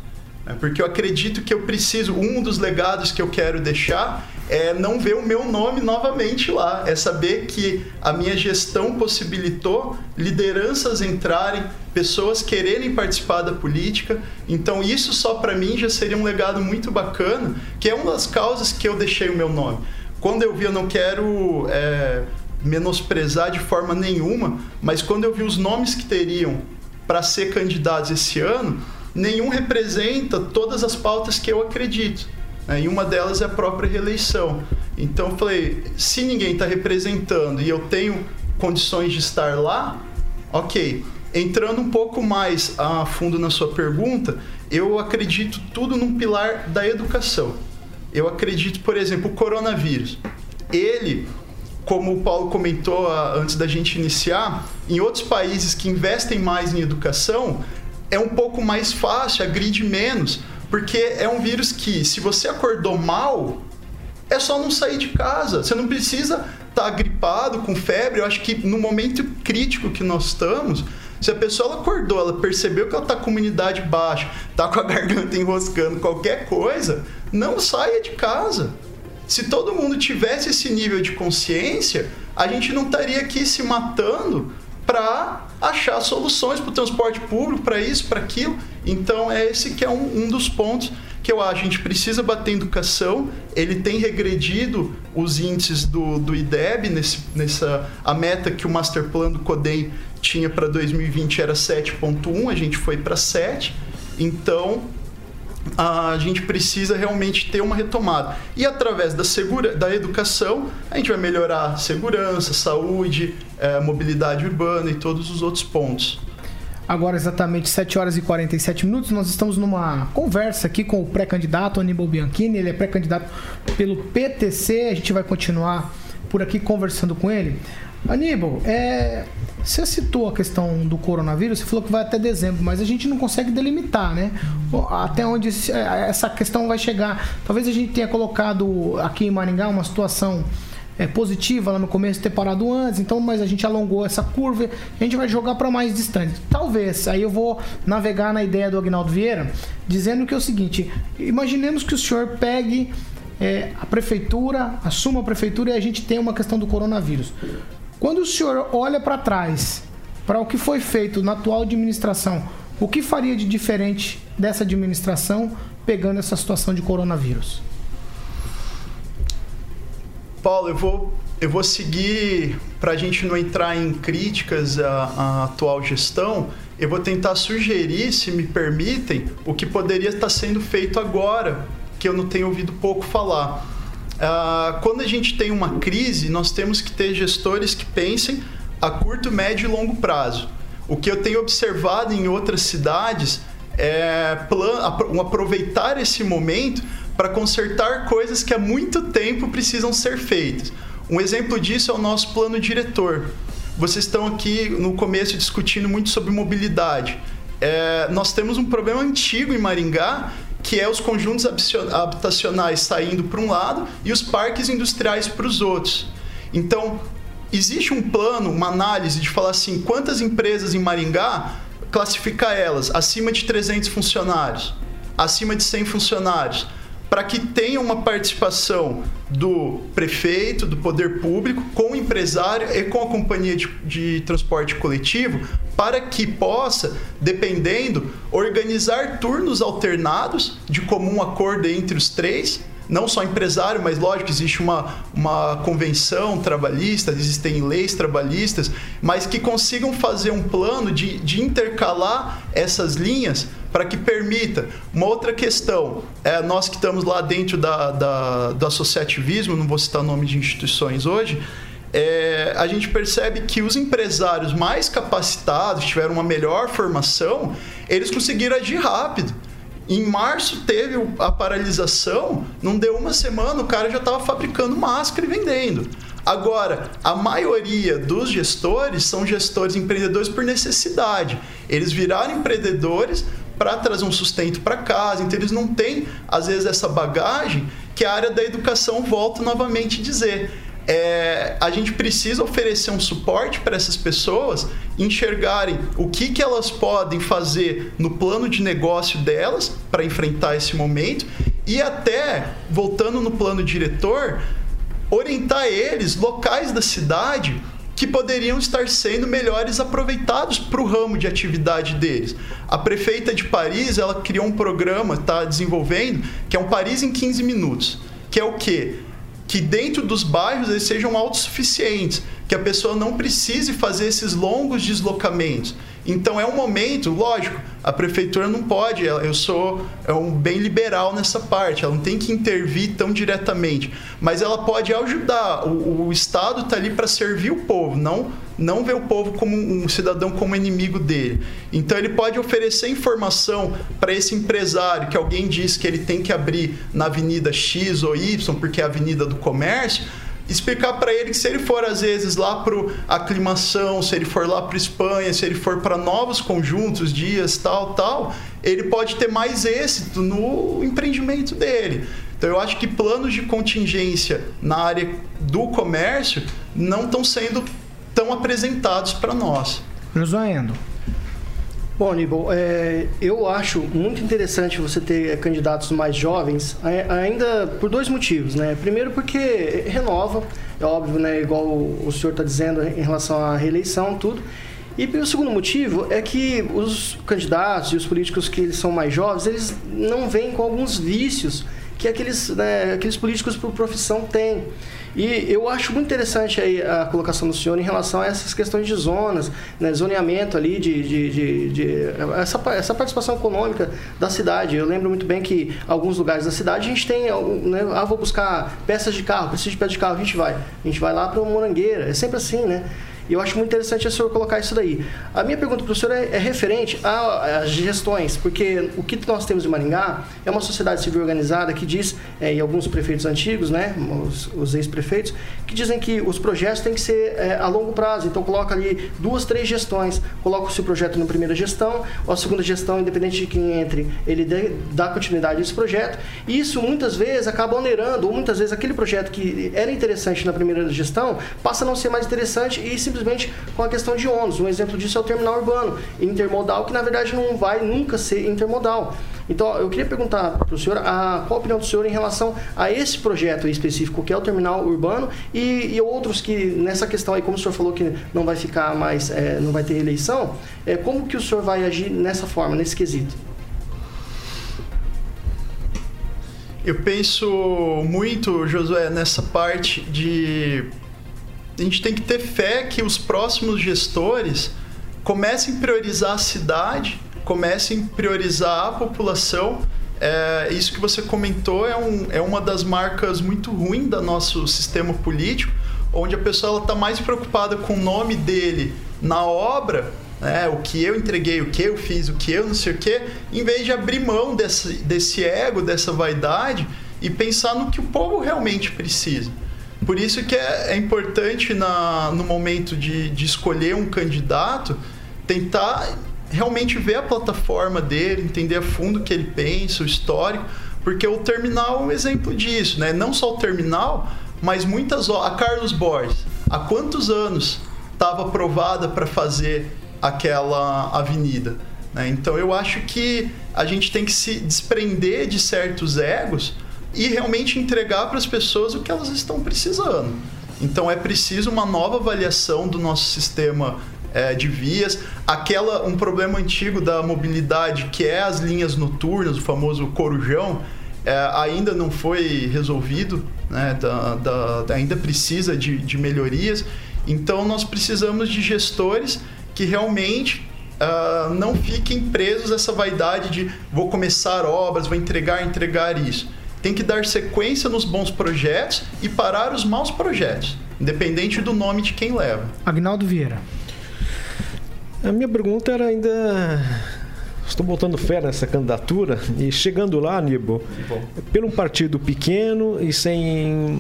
Né? Porque eu acredito que eu preciso, um dos legados que eu quero deixar é não ver o meu nome novamente lá. É saber que a minha gestão possibilitou lideranças entrarem, pessoas quererem participar da política. Então, isso só para mim já seria um legado muito bacana, que é uma das causas que eu deixei o meu nome. Quando eu vi, eu não quero é, menosprezar de forma nenhuma, mas quando eu vi os nomes que teriam para ser candidatos esse ano, nenhum representa todas as pautas que eu acredito. Né? E uma delas é a própria reeleição. Então eu falei, se ninguém está representando e eu tenho condições de estar lá, ok. Entrando um pouco mais a fundo na sua pergunta, eu acredito tudo num pilar da educação. Eu acredito, por exemplo, o coronavírus. Ele como o Paulo comentou antes da gente iniciar, em outros países que investem mais em educação, é um pouco mais fácil, agride menos, porque é um vírus que, se você acordou mal, é só não sair de casa. Você não precisa estar tá gripado, com febre. Eu acho que no momento crítico que nós estamos, se a pessoa acordou, ela percebeu que ela está com imunidade baixa, está com a garganta enroscando, qualquer coisa, não saia de casa. Se todo mundo tivesse esse nível de consciência, a gente não estaria aqui se matando para achar soluções para o transporte público, para isso, para aquilo. Então, é esse que é um, um, dos pontos que eu acho. A gente precisa bater em educação. Ele tem regredido os índices do, do IDEB, nesse, nessa, a meta que o Master Plan do CODEM tinha para 2020 era 7,1, a gente foi para 7. Então, a gente precisa realmente ter uma retomada. E através da, segura, da educação, a gente vai melhorar segurança, saúde, é, mobilidade urbana e todos os outros pontos. Agora, exatamente 7 horas e 47 minutos, nós estamos numa conversa aqui com o pré-candidato Aníbal Bianchini. Ele é pré-candidato pelo PTC. A gente vai continuar por aqui conversando com ele. Aníbal, é, você citou a questão do coronavírus, você falou que vai até dezembro, mas a gente não consegue delimitar, né? Até onde é, essa questão vai chegar. Talvez a gente tenha colocado aqui em Maringá uma situação é, positiva lá no começo, ter parado antes, então, mas a gente alongou essa curva, a gente vai jogar para mais distante. Talvez, aí eu vou navegar na ideia do Agnaldo Vieira, dizendo que é o seguinte: imaginemos que o senhor pegue é, a prefeitura, assuma a prefeitura e a gente tem uma questão do coronavírus Quando o senhor olha para trás, para o que foi feito na atual administração, o que faria de diferente dessa administração pegando essa situação de coronavírus? Paulo, eu vou, eu vou seguir, para a gente não entrar em críticas à, à atual gestão, eu vou tentar sugerir, se me permitem, o que poderia estar sendo feito agora, que eu não tenho ouvido pouco falar. Ah, quando a gente tem uma crise, nós temos que ter gestores que pensem a curto, médio e longo prazo. O que eu tenho observado em outras cidades é um aproveitar esse momento para consertar coisas que há muito tempo precisam ser feitas. Um exemplo disso é o nosso plano diretor. Vocês estão aqui no começo discutindo muito sobre mobilidade. É, nós temos um problema antigo em Maringá, que é os conjuntos habitacionais saindo para um lado e os parques industriais para os outros. Então, existe um plano, uma análise de falar assim, quantas empresas em Maringá classificar elas acima de 300 funcionários, acima de 100 funcionários, para que tenha uma participação do prefeito, do poder público, com o empresário e com a companhia de, de transporte coletivo, para que possa, dependendo, organizar turnos alternados de comum acordo entre os três não só empresário, mas lógico, existe uma, uma convenção trabalhista, existem leis trabalhistas, mas que consigam fazer um plano de, de intercalar essas linhas para que permita. Uma outra questão, é, nós que estamos lá dentro da, da, do associativismo, não vou citar nome de instituições hoje, é, a gente percebe que os empresários mais capacitados, tiveram uma melhor formação, eles conseguiram agir rápido. Em março teve a paralisação, não deu uma semana, o cara já estava fabricando máscara e vendendo. Agora, a maioria dos gestores são gestores empreendedores por necessidade. Eles viraram empreendedores para trazer um sustento para casa, então eles não têm, às vezes, essa bagagem que a área da educação volta novamente a dizer é, a gente precisa oferecer um suporte para essas pessoas enxergarem o que, que elas podem fazer no plano de negócio delas para enfrentar esse momento e até, voltando no plano diretor, orientar eles, locais da cidade, que poderiam estar sendo melhores aproveitados para o ramo de atividade deles. A prefeita de Paris, ela criou um programa, está desenvolvendo, que é um Paris em 15 minutos, que é o quê? Que dentro dos bairros eles sejam autossuficientes, que a pessoa não precise fazer esses longos deslocamentos. Então é um momento, lógico, a prefeitura não pode, eu sou é um bem liberal nessa parte, ela não tem que intervir tão diretamente, mas ela pode ajudar. O, o Estado está ali para servir o povo, não não ver o povo como um cidadão como inimigo dele. Então ele pode oferecer informação para esse empresário que alguém diz que ele tem que abrir na Avenida X ou Y, porque é a Avenida do Comércio, explicar para ele que se ele for às vezes lá para aclimação, se ele for lá para Espanha, se ele for para novos conjuntos, dias, tal, tal, ele pode ter mais êxito no empreendimento dele. Então eu acho que planos de contingência na área do comércio não estão sendo tão apresentados para nós. Josué Endo. Bom, Aníbal, é, eu acho muito interessante você ter é, candidatos mais jovens, ainda por dois motivos, né? Primeiro porque renova, é óbvio, né? Igual o, o senhor está dizendo em relação à reeleição, tudo. E o segundo motivo é que os candidatos e os políticos que eles são mais jovens, eles não vêm com alguns vícios que aqueles, né, aqueles políticos por profissão têm. E eu acho muito interessante aí a colocação do senhor em relação a essas questões de zonas, né, zoneamento ali, de, de, de- de- essa, essa participação econômica da cidade. Eu lembro muito bem que alguns lugares da cidade a gente tem, né, ah, vou buscar peças de carro, preciso de peça de carro, a gente vai. A gente vai lá para uma morangueira, é sempre assim, né? E eu acho muito interessante o senhor colocar isso daí. A minha pergunta para o senhor é, é referente às gestões, porque o que nós temos em Maringá é uma sociedade civil organizada que diz, é, e alguns prefeitos antigos, né, os, os ex-prefeitos, que dizem que os projetos têm que ser é, a longo prazo. Então coloca ali duas, três gestões. Coloca o seu projeto na primeira gestão, ou a segunda gestão, independente de quem entre, ele dê- dá continuidade a esse projeto. E isso muitas vezes acaba onerando, ou muitas vezes aquele projeto que era interessante na primeira gestão passa a não ser mais interessante e simplesmente com a questão de ônus. Um exemplo disso é o terminal urbano intermodal, que na verdade não vai nunca ser intermodal. Então, eu queria perguntar para o senhor a, qual a opinião do senhor em relação a esse projeto específico, que é o terminal urbano, e, e outros que, nessa questão aí, como o senhor falou que não vai ficar mais, é, não vai ter eleição, é, como que o senhor vai agir nessa forma, nesse quesito? Eu penso muito, Josué, nessa parte de. A gente tem que ter fé que os próximos gestores comecem a priorizar a cidade, comecem a priorizar a população. É, isso que você comentou é, um, é uma das marcas muito ruins do nosso sistema político, onde a pessoa está mais preocupada com o nome dele na obra né, o que eu entreguei, o que eu fiz, o que eu não sei o que, em vez de abrir mão desse, desse ego, dessa vaidade e pensar no que o povo realmente precisa. Por isso que é, é importante na, no momento de, de escolher um candidato tentar realmente ver a plataforma dele, entender a fundo o que ele pensa, o histórico, porque o terminal é um exemplo disso, né? Não só o terminal, mas muitas a Carlos Borges, há quantos anos estava aprovada para fazer aquela avenida. Né? Então eu acho que a gente tem que se desprender de certos egos e realmente entregar para as pessoas o que elas estão precisando. Então é preciso uma nova avaliação do nosso sistema é, de vias. Aquela um problema antigo da mobilidade que é as linhas noturnas, o famoso corujão, é, ainda não foi resolvido, né? da, da, ainda precisa de, de melhorias. Então nós precisamos de gestores que realmente uh, não fiquem presos a essa vaidade de vou começar obras, vou entregar, entregar isso. Tem que dar sequência nos bons projetos e parar os maus projetos, independente do nome de quem leva. Agnaldo Vieira. A minha pergunta era ainda Estou botando fé nessa candidatura e chegando lá, Nibo, pelo um partido pequeno e sem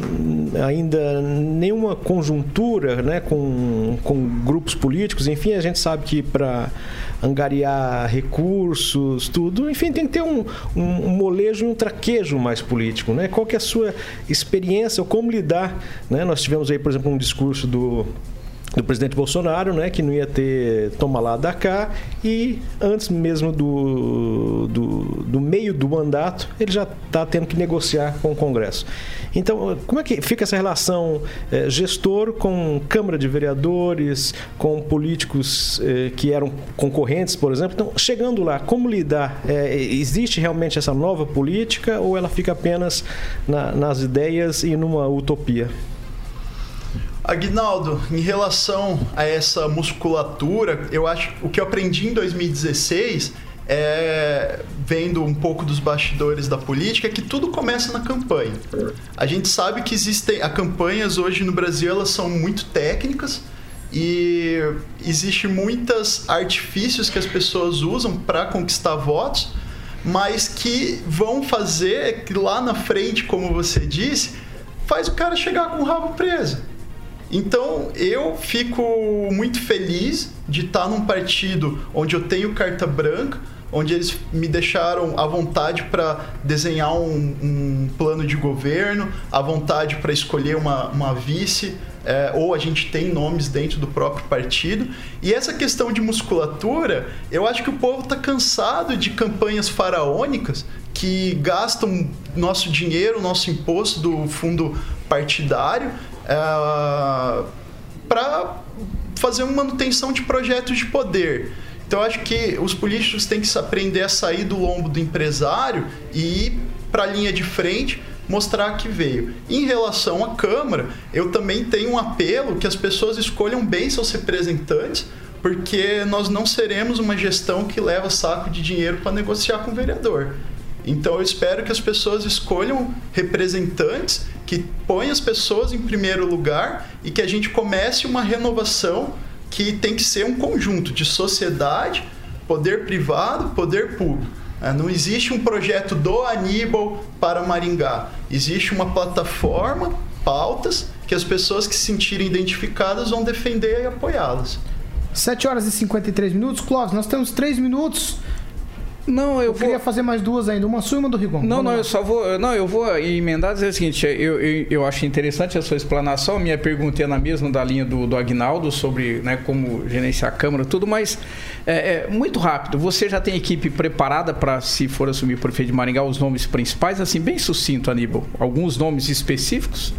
ainda nenhuma conjuntura né, com, com grupos políticos, enfim, a gente sabe que para angariar recursos, tudo, enfim, tem que ter um, um, um molejo e um traquejo mais político. Né? Qual que é a sua experiência ou como lidar? Né? Nós tivemos aí, por exemplo, um discurso do do presidente Bolsonaro, né, que não ia ter toma lá da cá e antes mesmo do, do, do meio do mandato ele já está tendo que negociar com o Congresso. Então, como é que fica essa relação eh, gestor com Câmara de Vereadores, com políticos eh, que eram concorrentes, por exemplo? Então, chegando lá, como lidar? Eh, existe realmente essa nova política ou ela fica apenas na, nas ideias e numa utopia? Aguinaldo, em relação a essa musculatura, eu acho o que eu aprendi em 2016 é, vendo um pouco dos bastidores da política, é que tudo começa na campanha. A gente sabe que existem as campanhas hoje no Brasil, elas são muito técnicas e existe muitos artifícios que as pessoas usam para conquistar votos, mas que vão fazer que lá na frente, como você disse, faz o cara chegar com o rabo preso. Então eu fico muito feliz de estar num partido onde eu tenho carta branca, onde eles me deixaram à vontade para desenhar um, um, plano de governo, à vontade para escolher uma, uma vice, é, ou a gente tem nomes dentro do próprio partido. E essa questão de musculatura, eu acho que o povo está cansado de campanhas faraônicas que gastam nosso dinheiro, nosso imposto do fundo partidário é, para fazer uma manutenção de projetos de poder. Então, acho que os políticos têm que aprender a sair do lombo do empresário e ir para a linha de frente mostrar que veio. Em relação à Câmara, eu também tenho um apelo que as pessoas escolham bem seus representantes, porque nós não seremos uma gestão que leva saco de dinheiro para negociar com o vereador. Então eu espero que as pessoas escolham representantes que põem as pessoas em primeiro lugar e que a gente comece uma renovação que tem que ser um conjunto de sociedade, poder privado, poder público. É, não existe um projeto do Aníbal para Maringá. Existe uma plataforma, pautas, que as pessoas que se sentirem identificadas vão defender e apoiá-las. 7 horas e 53 minutos. Clóvis, nós temos 3 minutos Não, eu, eu queria fazer mais duas ainda, uma sua e uma do Rigon. Não, Vamos não, lá. eu só vou. Não, eu vou emendar e dizer o seguinte: eu, eu, eu acho interessante a sua explanação. Minha pergunta é na mesma da linha do, do Agnaldo sobre né, como gerenciar a Câmara, tudo, mas é, é muito rápido. Você já tem equipe preparada para, se for assumir o prefeito de Maringá, os nomes principais? Assim, bem sucinto, Aníbal. Alguns nomes específicos?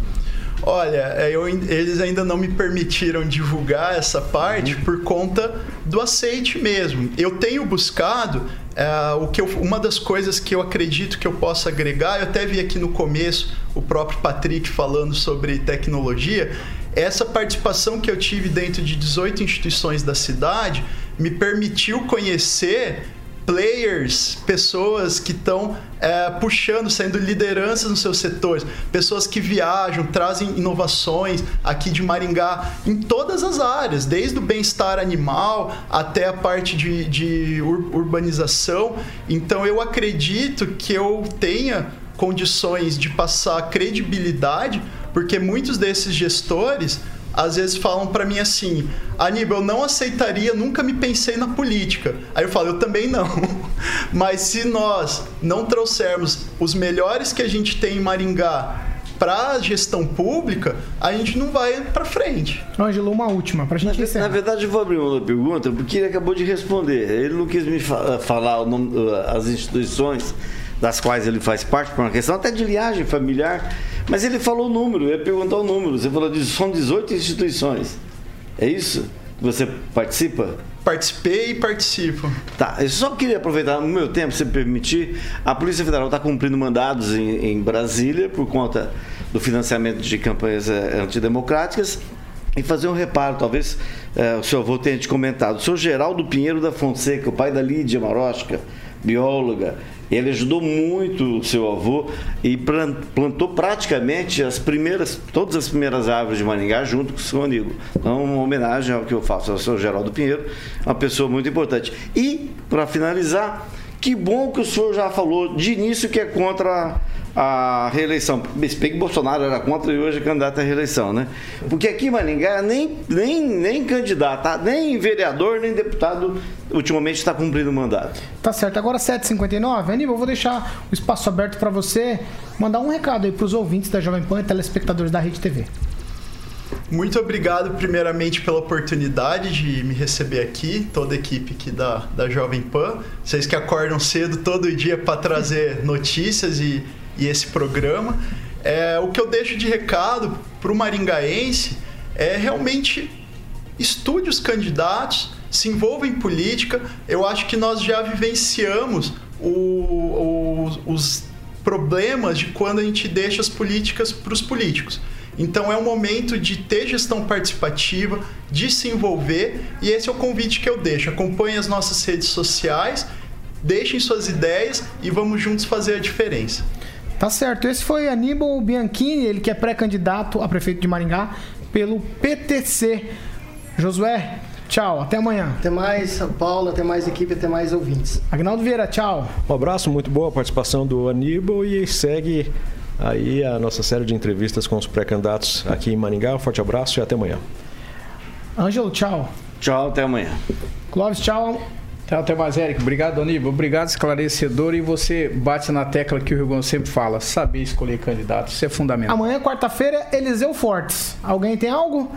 Olha, é, eu- eles ainda não me permitiram divulgar essa parte por conta do aceite mesmo. Eu tenho buscado é, o que eu- uma das coisas que eu acredito que eu possa agregar, eu até vi aqui no começo o próprio Patrick falando sobre tecnologia. Essa participação que eu tive dentro de 18 instituições da cidade me permitiu conhecer players, pessoas que estão é, puxando, sendo lideranças nos seus setores, pessoas que viajam, trazem inovações aqui de Maringá em todas as áreas, desde o bem-estar animal até a parte de, de ur- urbanização. Então eu acredito que eu tenha condições de passar credibilidade, porque muitos desses gestores às vezes falam pra mim assim: Aníbal, eu não aceitaria, nunca me pensei na política. Aí eu falo: eu também não. Mas se nós não trouxermos os melhores que a gente tem em Maringá para gestão pública, a gente não vai para frente. Ângelo, uma última, pra gente Na encerrar. verdade, eu vou abrir uma pergunta, porque ele acabou de responder. Ele não quis me fa- falar o nome, uh, as instituições das quais ele faz parte, por uma questão até de linhagem familiar, mas ele falou o número, eu ia perguntar o número. Você falou de são 18 instituições. É isso? Que você participa? Participei e participo. Tá, eu só queria aproveitar no meu tempo, se me permitir. A Polícia Federal está cumprindo mandados em, em Brasília por conta do financiamento de campanhas eh, antidemocráticas e fazer um reparo. Talvez eh, o seu avô tenha te comentado. O senhor Geraldo Pinheiro da Fonseca, o pai da Lídia Marosca, bióloga, ele ajudou muito o seu avô e plan- plantou praticamente as primeiras, todas as primeiras árvores de Maringá junto com o seu amigo. Então, uma homenagem ao que eu faço ao seu Geraldo Pinheiro, uma pessoa muito importante. E, para finalizar, que bom que o senhor já falou de início que é contra a reeleição. Se bem que Bolsonaro era contra e hoje é candidato à reeleição, né? Porque aqui em Maringá nem, nem, nem candidato, tá? nem vereador, nem deputado ultimamente está cumprindo o mandato. Tá certo, agora 7h59. Aníbal, eu vou deixar o espaço aberto para você mandar um recado aí pros ouvintes da Jovem Pan e telespectadores da Rede TV. Muito obrigado, primeiramente, pela oportunidade de me receber aqui, toda a equipe aqui da, da Jovem Pan. Vocês que acordam cedo todo dia para trazer notícias e, e esse programa. É, o que eu deixo de recado para o maringaense é realmente estude os candidatos, se envolva em política. Eu acho que nós já vivenciamos o- o- os problemas de quando a gente deixa as políticas para os políticos. Então é um momento de ter gestão participativa, de se envolver, e esse é o convite que eu deixo. Acompanhe as nossas redes sociais, deixem suas ideias e vamos juntos fazer a diferença. Tá certo, esse foi Aníbal Bianchini, ele que é pré-candidato a prefeito de Maringá pelo PTC. Josué, tchau, até amanhã. Até mais, Paulo, até mais equipe, até mais ouvintes. Agnaldo Vieira, tchau. Um abraço, muito boa a participação do Aníbal e segue aí a nossa série de entrevistas com os pré-candidatos aqui em Maringá. Um forte abraço e até amanhã. Ângelo, tchau. Tchau, até amanhã. Clóvis, tchau. Tchau, até mais, Eric. Obrigado, Aníbal. Obrigado, esclarecedor. E você bate na tecla que o Rigon sempre fala: saber escolher candidato. Isso é fundamental. Amanhã, quarta-feira, Eliseu Fortes. Alguém tem algo?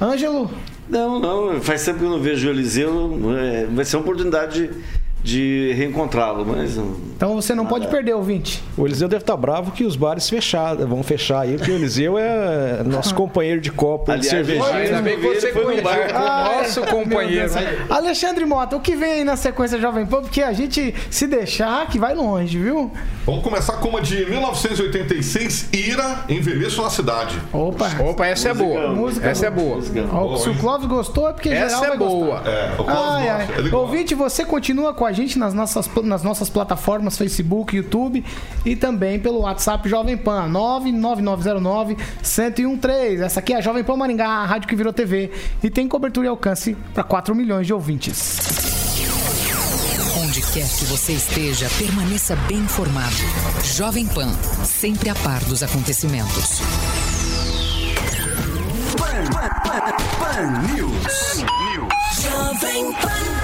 Ângelo? Não, não, faz tempo que eu não vejo o Eliseu. é, vai ser uma oportunidade de, de reencontrá-lo, mas. Então você não pode perder, ouvinte. O Eliseu deve estar bravo que os bares fecharam, vão fechar aí, porque o Eliseu é nosso companheiro de copo de Aliás, cervejinha. Ainda bem que você Foi no bar. o nosso companheiro. Alexandre Mota, o que vem aí na sequência Jovem Pan? Porque a gente se deixar que vai longe, viu? Vamos começar com uma de 1986, Ira, Envelheço na Cidade. Opa. Opa, essa é boa. Música Essa é boa. boa. Ó, se o Clóvis gostou é porque Essa geral é vai boa. gostar. É, o Clóvis Ai, gosta. Ouvinte, você continua com a a gente nas nossas, nas nossas plataformas Facebook, YouTube e também pelo WhatsApp Jovem Pan 99909 1013. Essa aqui é a Jovem Pan Maringá, a rádio que virou TV e tem cobertura e alcance para 4 milhões de ouvintes. Onde quer que você esteja, permaneça bem informado. Jovem Pan, sempre a par dos acontecimentos. Pan, Pan, Pan, Pan News. Pan News. Jovem Pan.